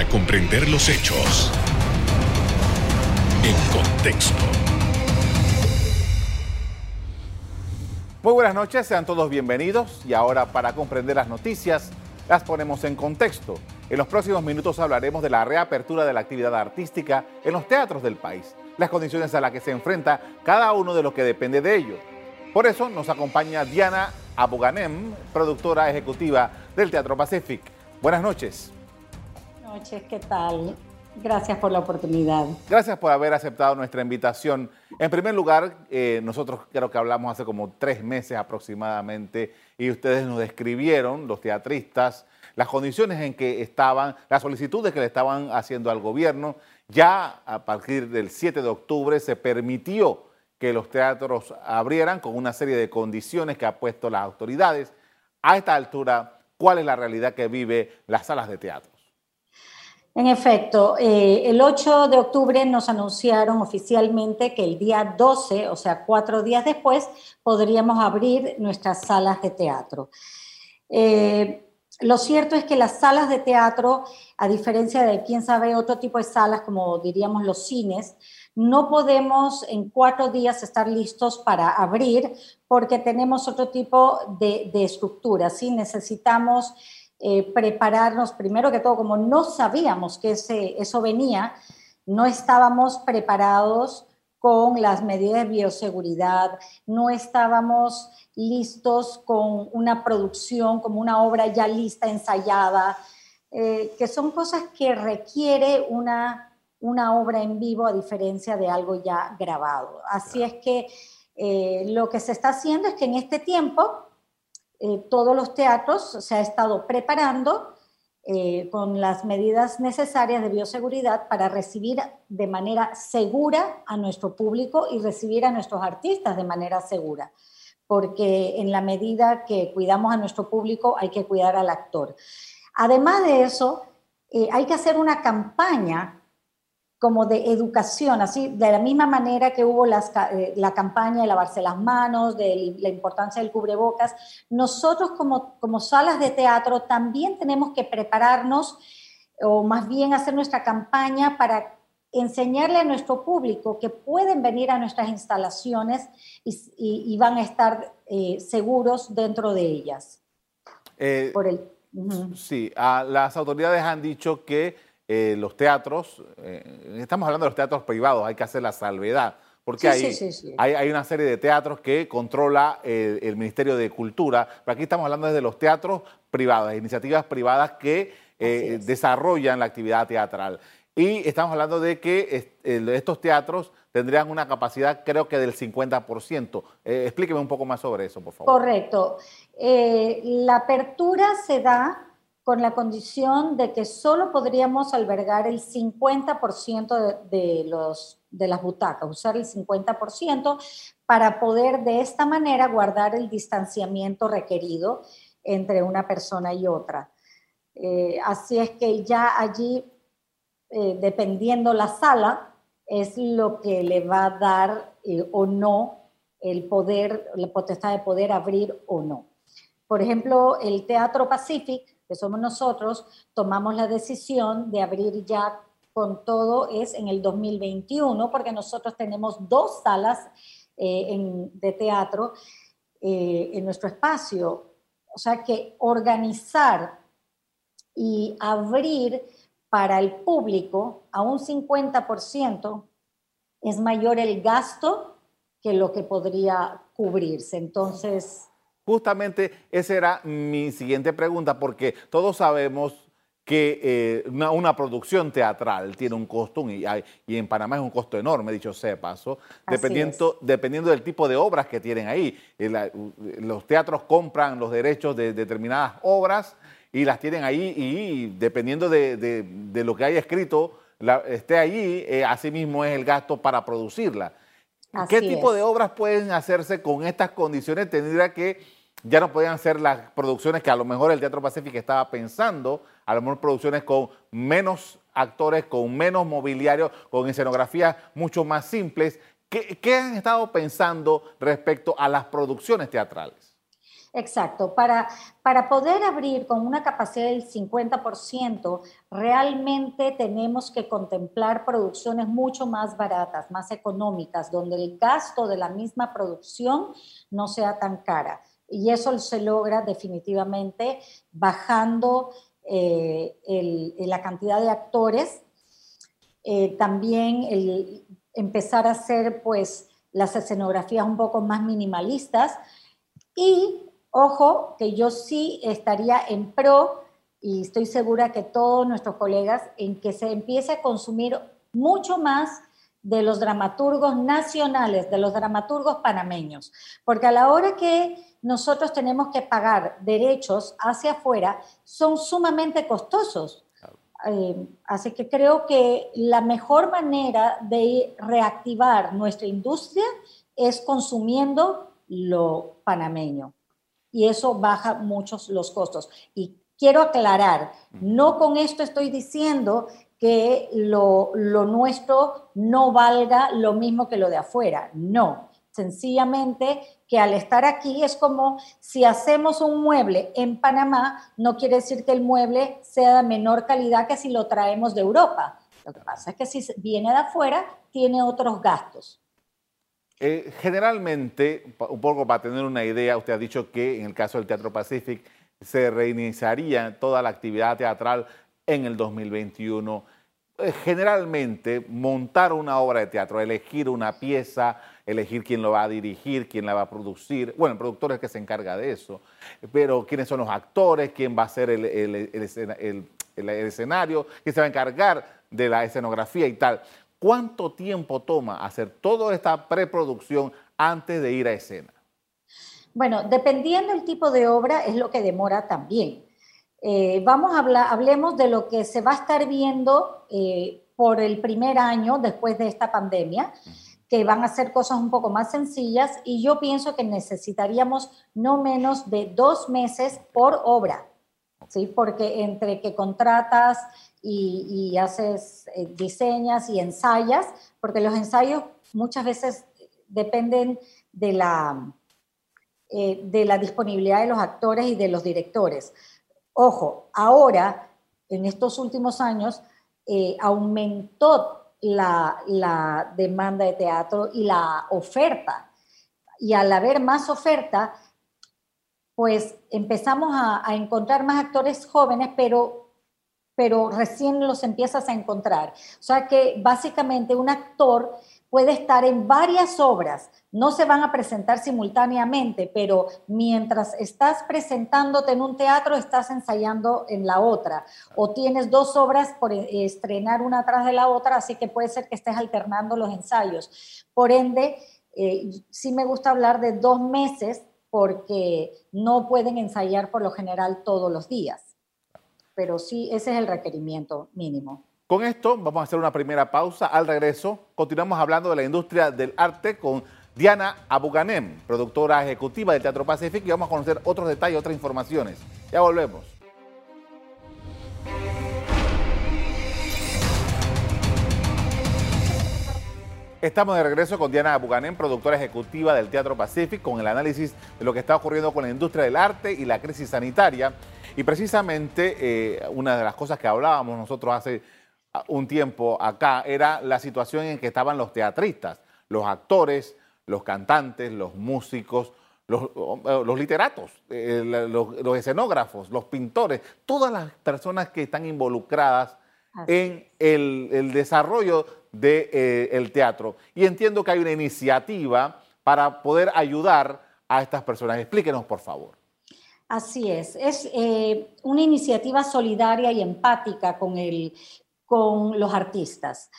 para comprender los hechos en contexto. Muy buenas noches, sean todos bienvenidos y ahora para comprender las noticias las ponemos en contexto. En los próximos minutos hablaremos de la reapertura de la actividad artística en los teatros del país, las condiciones a las que se enfrenta cada uno de los que depende de ello. Por eso nos acompaña Diana Aboganem, productora ejecutiva del Teatro Pacific. Buenas noches. Noches, ¿qué tal? Gracias por la oportunidad. Gracias por haber aceptado nuestra invitación. En primer lugar, eh, nosotros creo que hablamos hace como tres meses aproximadamente y ustedes nos describieron, los teatristas, las condiciones en que estaban, las solicitudes que le estaban haciendo al gobierno. Ya a partir del 7 de octubre se permitió que los teatros abrieran con una serie de condiciones que ha puesto las autoridades. A esta altura, ¿cuál es la realidad que vive las salas de teatro? En efecto, eh, el 8 de octubre nos anunciaron oficialmente que el día 12, o sea, cuatro días después, podríamos abrir nuestras salas de teatro. Eh, lo cierto es que las salas de teatro, a diferencia de, quién sabe, otro tipo de salas, como diríamos los cines, no podemos en cuatro días estar listos para abrir porque tenemos otro tipo de, de estructura, ¿sí? Necesitamos eh, prepararnos, primero que todo, como no sabíamos que ese, eso venía, no estábamos preparados con las medidas de bioseguridad, no estábamos listos con una producción, como una obra ya lista, ensayada, eh, que son cosas que requiere una, una obra en vivo a diferencia de algo ya grabado. Así es que eh, lo que se está haciendo es que en este tiempo eh, todos los teatros se ha estado preparando eh, con las medidas necesarias de bioseguridad para recibir de manera segura a nuestro público y recibir a nuestros artistas de manera segura, porque en la medida que cuidamos a nuestro público hay que cuidar al actor. Además de eso, eh, hay que hacer una campaña como de educación, así de la misma manera que hubo eh, la campaña de lavarse las manos, de la importancia del cubrebocas, nosotros como, como salas de teatro también tenemos que prepararnos o más bien hacer nuestra campaña para enseñarle a nuestro público que pueden venir a nuestras instalaciones y, van a estar eh, seguros dentro de ellas. Eh, Por el, Sí, las autoridades han dicho que eh, los teatros, eh, estamos hablando de los teatros privados, hay que hacer la salvedad, porque hay, hay, una serie de teatros que controla eh, el Ministerio de Cultura, pero aquí estamos hablando de los teatros privados, iniciativas privadas que desarrollan la actividad teatral. Y estamos hablando de que estos teatros tendrían una capacidad creo que del 50%. explíqueme un poco más sobre eso, por favor. Correcto. la apertura se da con la condición de que solo podríamos albergar el 50% de, los, de las butacas, usar el 50% para poder de esta manera guardar el distanciamiento requerido entre una persona y otra. Eh, así es que ya allí, eh, dependiendo la sala, es lo que le va a dar eh, o no el poder, la potestad de poder abrir o no. Por ejemplo, el Teatro Pacific que somos nosotros, tomamos la decisión de abrir ya con todo es en el 2021, porque nosotros tenemos dos salas eh, de teatro eh, en nuestro espacio. O sea que organizar y abrir para el público a un 50% es mayor el gasto que lo que podría cubrirse. Entonces, Justamente esa era mi siguiente pregunta, porque todos sabemos que eh, una, producción teatral tiene un costo, y, y, en Panamá es un costo enorme, dicho sea paso, dependiendo, dependiendo del tipo de obras que tienen ahí. Eh, los teatros compran los derechos de determinadas obras y las tienen ahí y dependiendo de, lo que haya escrito, esté allí, eh, así mismo es el gasto para producirla. ¿Qué tipo de obras pueden hacerse con estas condiciones? Tendría que, ya no podían ser las producciones que a lo mejor el Teatro Pacífico estaba pensando, a lo mejor producciones con menos actores, con menos mobiliario, con escenografías mucho más simples. ¿Qué, han estado pensando respecto a las producciones teatrales? Exacto. Para, para poder abrir con una capacidad del 50%, realmente tenemos que contemplar producciones mucho más baratas, más económicas, donde el gasto de la misma producción no sea tan cara. Y eso se logra definitivamente bajando eh, la cantidad de actores. Eh, también empezar a hacer pues las escenografías un poco más minimalistas y Ojo, que yo sí estaría en pro, y estoy segura que todos nuestros colegas, en que se empiece a consumir mucho más de los dramaturgos nacionales, de los dramaturgos panameños, porque a la hora que nosotros tenemos que pagar derechos hacia afuera, son sumamente costosos. Eh, así que creo que la mejor manera de reactivar nuestra industria es consumiendo lo panameño y eso baja muchos los costos. Y quiero aclarar, no con esto estoy diciendo que lo, nuestro no valga lo mismo que lo de afuera, no. Sencillamente que al estar aquí es como si hacemos un mueble en Panamá, no quiere decir que el mueble sea de menor calidad que si lo traemos de Europa. Lo que pasa es que si viene de afuera, tiene otros gastos. Eh, generalmente, un poco para tener una idea, usted ha dicho que en el caso del Teatro Pacific se reiniciaría toda la actividad teatral en el 2021. Eh, generalmente, montar una obra de teatro, elegir una pieza, elegir quién lo va a dirigir, quién la va a producir, bueno, el productor es el que se encarga de eso, pero quiénes son los actores, quién va a ser el, el escenario, quién se va a encargar de la escenografía y tal. ¿Cuánto tiempo toma hacer toda esta preproducción antes de ir a escena? Bueno, dependiendo del tipo de obra es lo que demora también. Eh, vamos a hablar, hablemos de lo que se va a estar viendo eh, por el primer año después de esta pandemia, que van a ser cosas un poco más sencillas y yo pienso que necesitaríamos no menos de dos meses por obra, ¿sí? Porque entre que contratas y, haces, eh, diseñas y ensayas, porque los ensayos muchas veces dependen de la, eh, de la disponibilidad de los actores y de los directores. Ojo, ahora, en estos últimos años, eh, aumentó la, demanda de teatro y la oferta. Y al haber más oferta, pues empezamos a, a encontrar más actores jóvenes, pero pero recién los empiezas a encontrar. O sea que básicamente un actor puede estar en varias obras, no se van a presentar simultáneamente, pero mientras estás presentándote en un teatro, estás ensayando en la otra, o tienes dos obras por estrenar una tras de la otra, así que puede ser que estés alternando los ensayos. Por ende, eh, sí me gusta hablar de dos meses porque no pueden ensayar por lo general todos los días pero sí, ese es el requerimiento mínimo. Con esto vamos a hacer una primera pausa. Al regreso continuamos hablando de la industria del arte con Diana Abuganem, productora ejecutiva del Teatro Pacífico, y vamos a conocer otros detalles, otras informaciones. Ya volvemos. Estamos de regreso con Diana Abuganem, productora ejecutiva del Teatro Pacífico, con el análisis de lo que está ocurriendo con la industria del arte y la crisis sanitaria. Y precisamente eh, una de las cosas que hablábamos nosotros hace un tiempo acá era la situación en que estaban los teatristas, los actores, los cantantes, los músicos, los, eh, literatos, eh, los, escenógrafos, los pintores, todas las personas que están involucradas en el, desarrollo del teatro. Y entiendo que hay una iniciativa para poder ayudar a estas personas. Explíquenos, por favor. Así es, es eh, una iniciativa solidaria y empática con, el, con los artistas,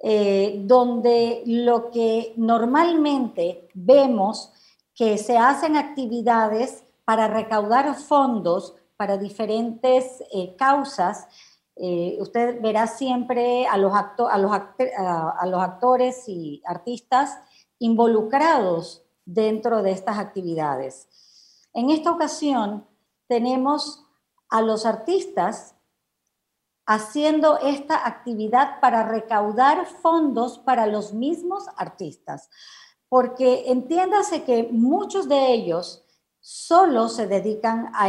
eh, donde lo que normalmente vemos que se hacen actividades para recaudar fondos para diferentes eh, causas, usted verá siempre a los, a, los a los actores y artistas involucrados dentro de estas actividades. En esta ocasión tenemos a los artistas haciendo esta actividad para recaudar fondos para los mismos artistas, porque entiéndase que muchos de ellos solo se dedican a,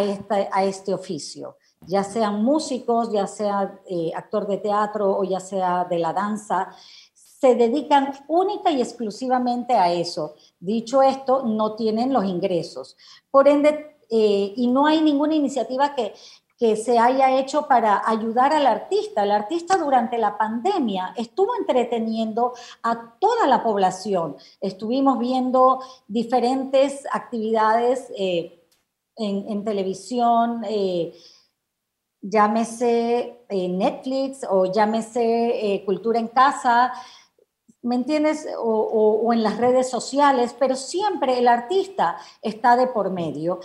a este oficio, ya sean músicos, ya sea eh, actor de teatro o ya sea de la danza, se dedican única y exclusivamente a eso. Dicho esto, no tienen los ingresos. Por ende, eh, y no hay ninguna iniciativa que, que se haya hecho para ayudar al artista. El artista durante la pandemia estuvo entreteniendo a toda la población. Estuvimos viendo diferentes actividades eh, en, televisión, eh, llámese Netflix o llámese Cultura en Casa, ¿me entiendes? O, en las redes sociales, pero siempre el artista está de por medio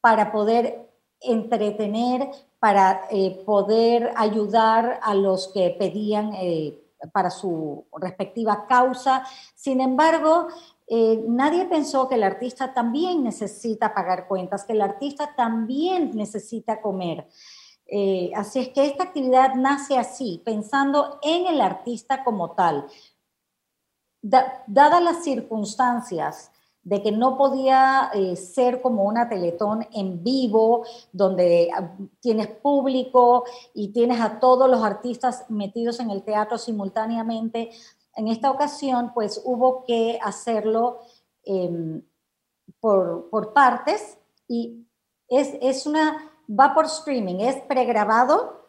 para poder entretener, para eh, poder ayudar a los que pedían eh, para su respectiva causa. Sin embargo, eh, nadie pensó que el artista también necesita pagar cuentas, que el artista también necesita comer. así es que esta actividad nace así, pensando en el artista como tal dadas las circunstancias de que no podía eh, ser como una teletón en vivo, donde ah, tienes público y tienes a todos los artistas metidos en el teatro simultáneamente, en esta ocasión pues hubo que hacerlo em, por, por, partes y es, es una, va por streaming, es pregrabado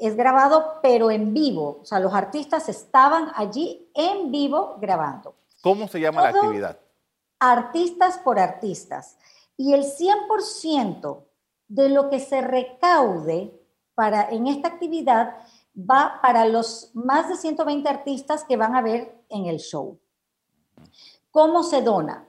es grabado, pero en vivo. O sea, los artistas estaban allí en vivo grabando. ¿Cómo se llama la actividad? Artistas por artistas. Y el 100% de lo que se recaude para, en esta actividad va para los más de 120 artistas que van a ver en el show. ¿Cómo se dona?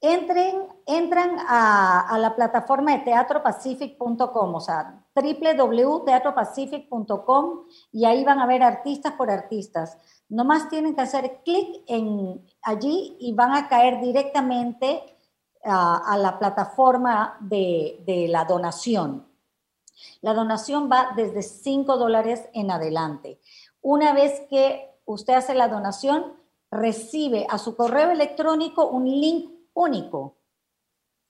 Entren, entran a, a la plataforma de teatropacific.com, o sea, www.teatropacific.com y ahí van a ver artistas por artistas. Nomás tienen que hacer clic en allí y van a caer directamente a, la plataforma de, de, la donación. La donación va desde 5 dólares en adelante. Una vez que usted hace la donación, recibe a su correo electrónico un link único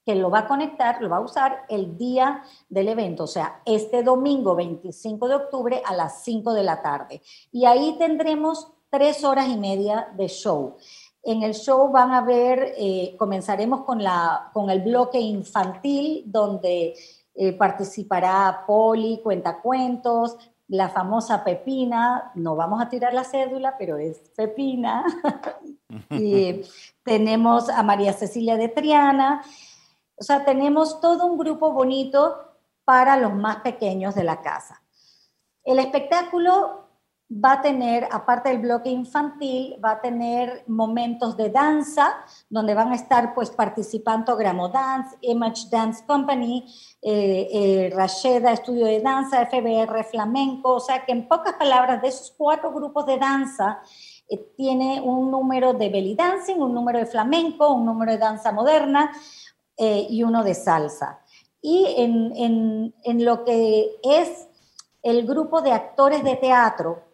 que lo va a conectar, lo va a usar el día del evento, o sea, este domingo 25 de octubre a las 5 de la tarde. Y ahí tendremos tres horas y media de show. En el show van a ver, eh, comenzaremos con, la, con el bloque infantil, donde eh, participará Poli, Cuentacuentos, la famosa Pepina, no vamos a tirar la cédula, pero es Pepina. y tenemos a María Cecilia de Triana o sea, tenemos todo un grupo bonito para los más pequeños de la casa. El espectáculo va a tener, aparte del bloque infantil, va a tener momentos de danza, donde van a estar pues participando Gramo Dance, Image Dance Company, eh, eh, Rasheda Estudio de Danza, FBR Flamenco, o sea que en pocas palabras de esos cuatro grupos de danza eh, tiene un número de belly dancing, un número de flamenco, un número de danza moderna, eh, y uno de salsa. Y en, lo que es el grupo de actores de teatro,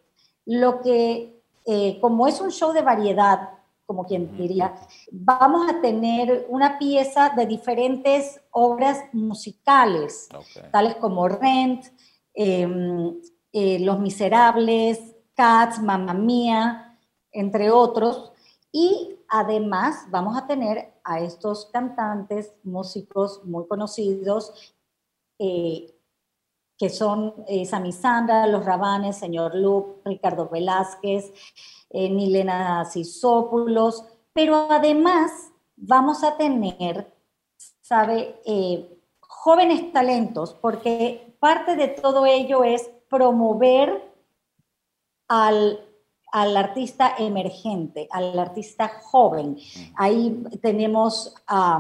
lo que, eh, como es un show de variedad, como quien diría, vamos a tener una pieza de diferentes obras musicales, tales como Rent, em, eh, Los Miserables, Cats, Mamma Mía, entre otros. Y además vamos a tener a estos cantantes, músicos muy conocidos, eh, que son eh, Sami Sandra, Los Rabanes, Señor Luke, Ricardo Velázquez, eh, Nilena Sisópulos, pero además vamos a tener, ¿sabe?, jóvenes talentos, porque parte de todo ello es promover al al artista emergente, al artista joven. Ahí tenemos a,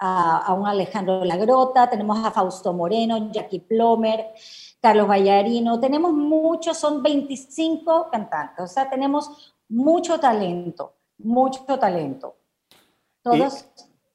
un Alejandro Lagrota, tenemos a Fausto Moreno, Jackie Plomer, Carlos Vallarino, tenemos muchos, son 25 cantantes, o sea, tenemos mucho talento, mucho talento. Todos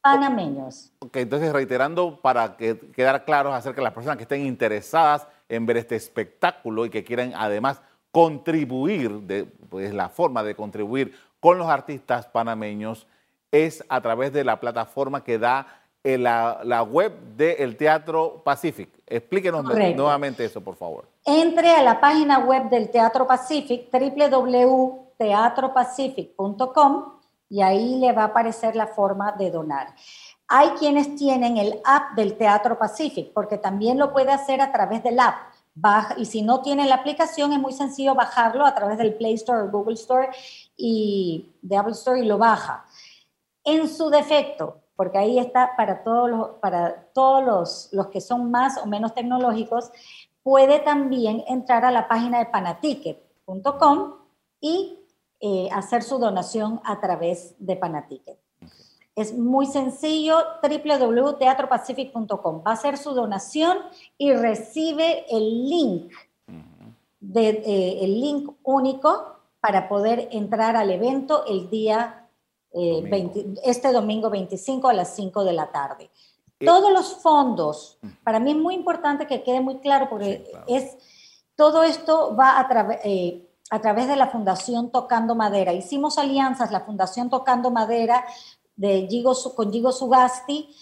panameños. Ok, entonces reiterando para que quedar claros acerca de las personas que estén interesadas en ver este espectáculo y que quieran además contribuir, de, pues la forma de contribuir con los artistas panameños es a través de la plataforma que da eh, la, la, web del Teatro Pacific. Explíquenos nuevamente eso, por favor. Entre a la página web del Teatro Pacific, www.teatropacific.com, y ahí le va a aparecer la forma de donar. Hay quienes tienen el app del Teatro Pacific, porque también lo puede hacer a través del app. Baja, y si no tiene la aplicación, es muy sencillo bajarlo a través del Play Store o Google Store y de Apple Store y lo baja. En su defecto, porque ahí está para todos los, para todos los, los que son más o menos tecnológicos, puede también entrar a la página de panaticket.com y eh, hacer su donación a través de Panaticket. Es muy sencillo, www.teatropacific.com. Va a hacer su donación y recibe el link, de, eh, el link único para poder entrar al evento el día eh, este domingo 25 a las 5 de la tarde. Eh, Todos los fondos, para mí es muy importante que quede muy claro, porque es todo esto va a, eh, a través de la Fundación Tocando Madera. Hicimos alianzas, la Fundación Tocando Madera de Gigo, con Gigo Sugasti,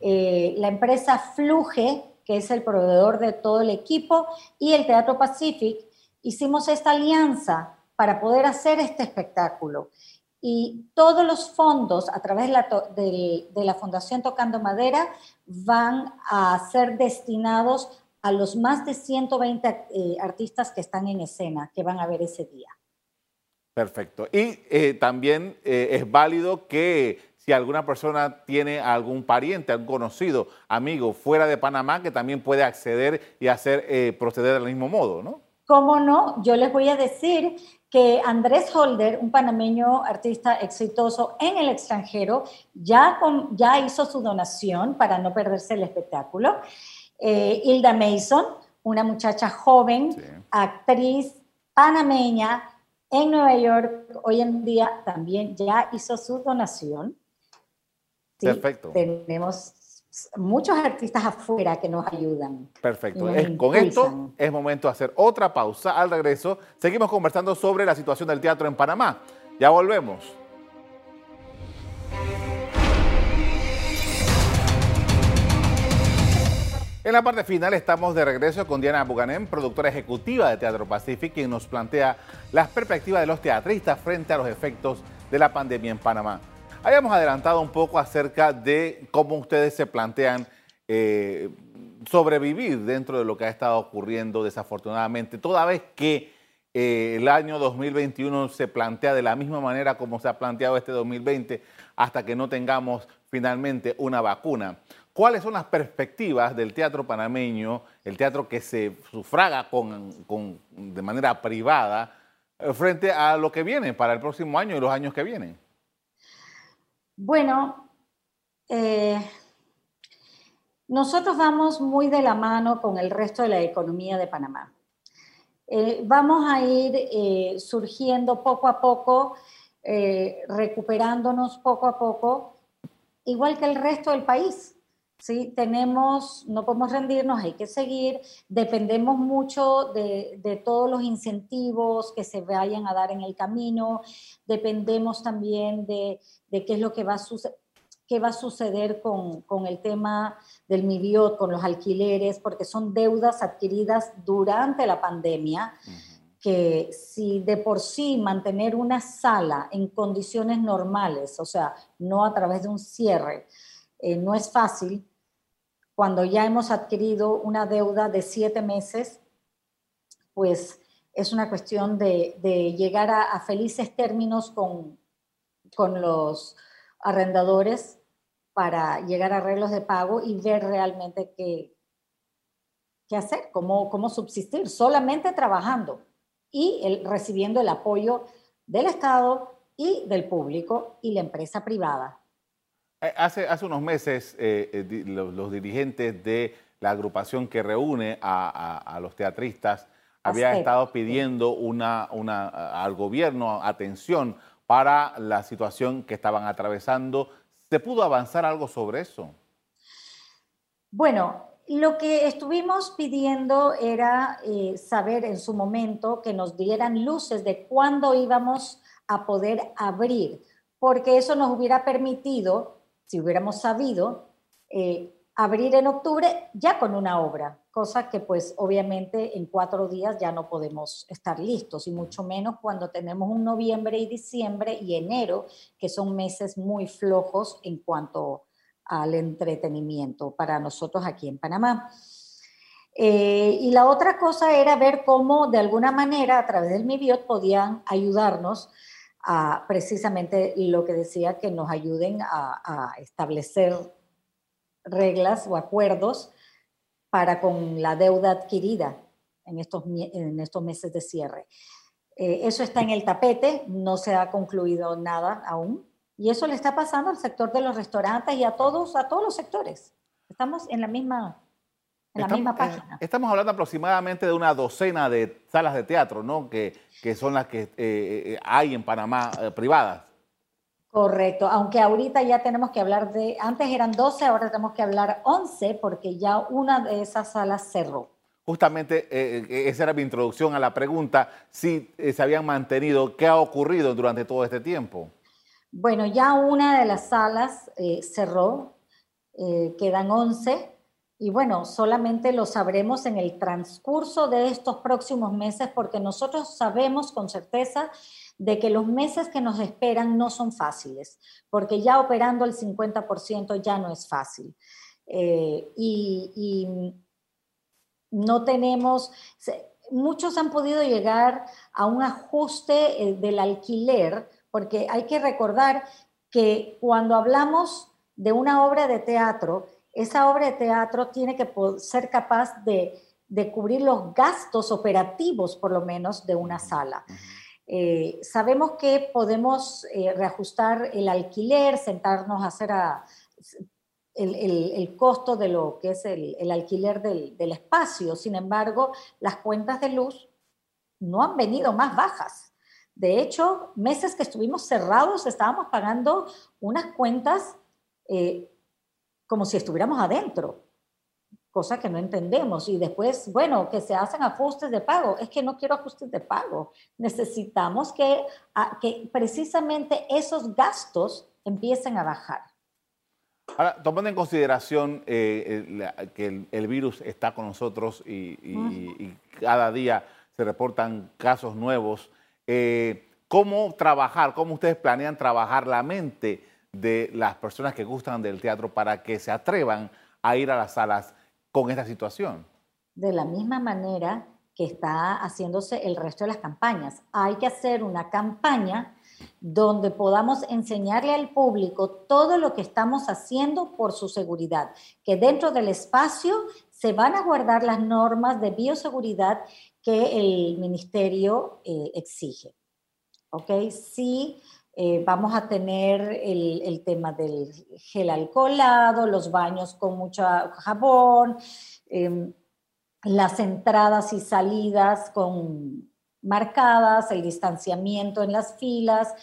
la empresa Fluge, que es el proveedor de todo el equipo, y el Teatro Pacific. Hicimos esta alianza para poder hacer este espectáculo y todos los fondos a través de la, Fundación Tocando Madera van a ser destinados a los más de 120 eh, artistas que están en escena, que van a ver ese día. Perfecto. Y eh, también eh, es válido que si alguna persona tiene algún pariente, algún conocido, amigo fuera de Panamá, que también puede acceder y hacer proceder del mismo modo, ¿no? ¿Cómo no? Yo les voy a decir que Andrés Holder, un panameño artista exitoso en el extranjero, ya, ya hizo su donación para no perderse el espectáculo. Eh, Hilda Mason, una muchacha joven, actriz panameña en Nueva York, hoy en día también ya hizo su donación. Perfecto. Tenemos muchos artistas afuera que nos ayudan. Perfecto. con esto es momento de hacer otra pausa. Al regreso seguimos conversando sobre la situación del teatro en Panamá. Ya volvemos. En la parte final estamos de regreso con Diana Buganem, productora ejecutiva de Teatro Pacific, quien nos plantea las perspectivas de los teatristas frente a los efectos de la pandemia en Panamá. Habíamos adelantado un poco acerca de cómo ustedes se plantean eh, sobrevivir dentro de lo que ha estado ocurriendo desafortunadamente, toda vez que eh, el año 2021 se plantea de la misma manera como se ha planteado este 2020 hasta que no tengamos finalmente una vacuna. ¿Cuáles son las perspectivas del teatro panameño, el teatro que se sufraga de manera privada, eh, frente a lo que viene para el próximo año y los años que vienen? Bueno, eh, nosotros vamos muy de la mano con el resto de la economía de Panamá. Eh, vamos a ir eh, surgiendo poco a poco, recuperándonos poco a poco, igual que el resto del país. ¿Sí? Tenemos, no podemos rendirnos, hay que seguir, dependemos mucho de, de, todos los incentivos que se vayan a dar en el camino, dependemos también de, de qué es lo que va a suceder qué va a suceder con, con, el tema del MIBIOT, con los alquileres, porque son deudas adquiridas durante la pandemia, que si de por sí mantener una sala en condiciones normales, o sea, no a través de un cierre, eh, no es fácil, cuando ya hemos adquirido una deuda de siete meses, pues es una cuestión de, llegar a, felices términos con, con los arrendadores para llegar a arreglos de pago y ver realmente qué, qué hacer, cómo, cómo subsistir, solamente trabajando y recibiendo el apoyo del Estado y del público y la empresa privada. Eh, hace, hace unos meses eh, eh, los, dirigentes de la agrupación que reúne a, a, los teatristas habían estado pidiendo una, una, al gobierno atención para la situación que estaban atravesando. ¿Se pudo avanzar algo sobre eso? Bueno, lo que estuvimos pidiendo era eh, saber en su momento que nos dieran luces de cuándo íbamos a poder abrir, porque eso nos hubiera permitido, si hubiéramos sabido, eh, abrir en octubre ya con una obra, cosa que pues obviamente en cuatro días ya no podemos estar listos y mucho menos cuando tenemos un noviembre y diciembre y enero, que son meses muy flojos en cuanto al entretenimiento para nosotros aquí en Panamá. Eh, y la otra cosa era ver cómo de alguna manera a través del MIBIOT podían ayudarnos precisamente lo que decía, que nos ayuden a, establecer reglas o acuerdos para con la deuda adquirida en estos, en estos meses de cierre. Eh, eso está en el tapete, no se ha concluido nada aún. Y eso le está pasando al sector de los restaurantes y a todos, a todos los sectores. Estamos en la misma, en la misma página. estamos hablando aproximadamente de una docena de salas de teatro, ¿no? Que, que son las que eh, eh, hay en Panamá eh, privadas. Correcto, aunque ahorita ya tenemos que hablar de, antes eran 12, ahora tenemos que hablar 11 porque ya una de esas salas cerró. Justamente esa era mi introducción a la pregunta, si se habían mantenido, ¿qué ha ocurrido durante todo este tiempo? Bueno, ya una de las salas eh, cerró, eh, quedan 11 y bueno, solamente lo sabremos en el transcurso de estos próximos meses porque nosotros sabemos con certeza de que los meses que nos esperan no son fáciles, porque ya operando el 50% ya no es fácil. Eh, y, y, no tenemos, muchos han podido llegar a un ajuste del alquiler porque hay que recordar que cuando hablamos de una obra de teatro, esa obra de teatro tiene que ser capaz de, cubrir los gastos operativos, por lo menos, de una sala. Eh, sabemos que podemos eh, reajustar el alquiler, sentarnos a hacer el, costo de lo que es el, alquiler del, del, espacio. Sin embargo, las cuentas de luz no han venido más bajas. De hecho, meses que estuvimos cerrados, estábamos pagando unas cuentas eh, como si estuviéramos adentro, cosa que no entendemos. Y después, bueno, que se hacen ajustes de pago. Es que no quiero ajustes de pago. Necesitamos que, que precisamente esos gastos empiecen a bajar. Ahora, tomando en consideración eh, que el, virus está con nosotros y cada día se reportan casos nuevos, eh, cómo trabajar, cómo ustedes planean trabajar la mente de las personas que gustan del teatro para que se atrevan a ir a las salas con esta situación. De la misma manera que está haciéndose el resto de las campañas. Hay que hacer una campaña donde podamos enseñarle al público todo lo que estamos haciendo por su seguridad, que dentro del espacio se van a guardar las normas de bioseguridad que el ministerio eh, exige. ¿Ok? Sí, eh, vamos a tener el, tema del gel alcoholado, los baños con mucho jabón, em, las entradas y salidas con marcadas, el distanciamiento en las filas,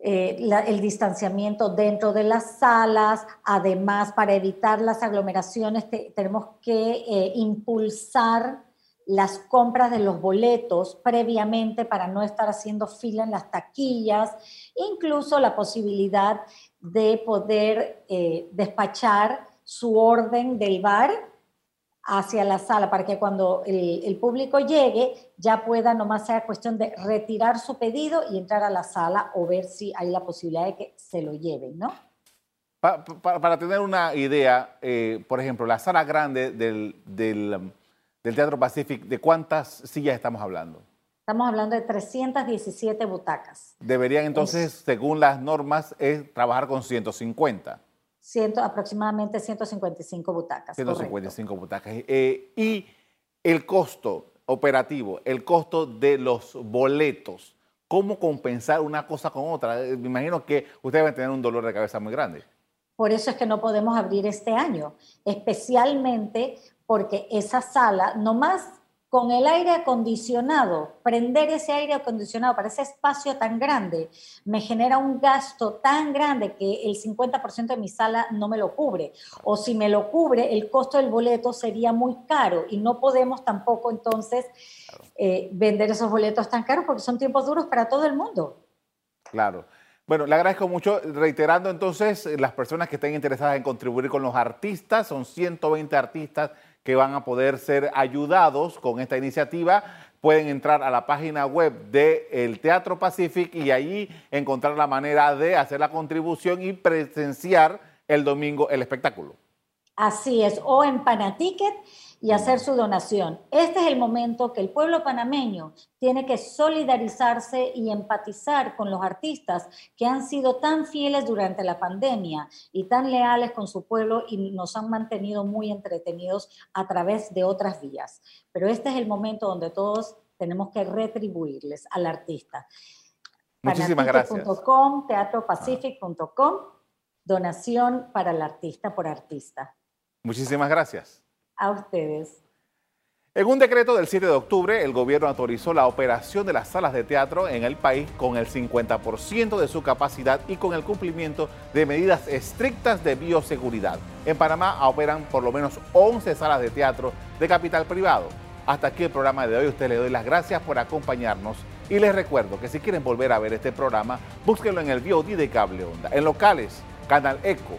eh, el distanciamiento dentro de las salas. Además, para evitar las aglomeraciones, tenemos que impulsar las compras de los boletos previamente para no estar haciendo fila en las taquillas, incluso la posibilidad de poder eh, despachar su orden del bar hacia la sala para que cuando el, público llegue ya pueda, nomás sea cuestión de retirar su pedido y entrar a la sala o ver si hay la posibilidad de que se lo lleven, ¿no? para tener una idea, eh, por ejemplo, la sala grande del del Teatro Pacific, ¿de cuántas sillas estamos hablando? Estamos hablando de 317 butacas. Deberían entonces, según las normas, es trabajar con 150. Ciento, aproximadamente 155 butacas. 155 butacas. Eh, y el costo operativo, el costo de los boletos, ¿cómo compensar una cosa con otra? Eh, me imagino que ustedes van a tener un dolor de cabeza muy grande. Por eso es que no podemos abrir este año, especialmente porque esa sala, nomás con el aire acondicionado, prender ese aire acondicionado para ese espacio tan grande, me genera un gasto tan grande que el 50% de mi sala no me lo cubre. O si me lo cubre, el costo del boleto sería muy caro y no podemos tampoco entonces eh, vender esos boletos tan caros porque son tiempos duros para todo el mundo. Claro. Bueno, le agradezco mucho. Reiterando entonces, las personas que estén interesadas en contribuir con los artistas, son 120 artistas que van a poder ser ayudados con esta iniciativa. Pueden entrar a la página web del Teatro Pacific y allí encontrar la manera de hacer la contribución y presenciar el domingo el espectáculo. Así es, o en Panaticket y hacer su donación. Este es el momento que el pueblo panameño tiene que solidarizarse y empatizar con los artistas que han sido tan fieles durante la pandemia y tan leales con su pueblo y nos han mantenido muy entretenidos a través de otras vías. Pero este es el momento donde todos tenemos que retribuirles al artista. Muchísimas gracias. teatropacific.com, donación para el artista por artista. Muchísimas gracias. A ustedes. En un decreto del 7 de octubre, el gobierno autorizó la operación de las salas de teatro en el país con el 50% de su capacidad y con el cumplimiento de medidas estrictas de bioseguridad. En Panamá operan por lo menos 11 salas de teatro de capital privado. Hasta aquí el programa de hoy. Usted le doy las gracias por acompañarnos y les recuerdo que si quieren volver a ver este programa, búsquenlo en el VOD de Cable Onda, en locales, Canal Eco.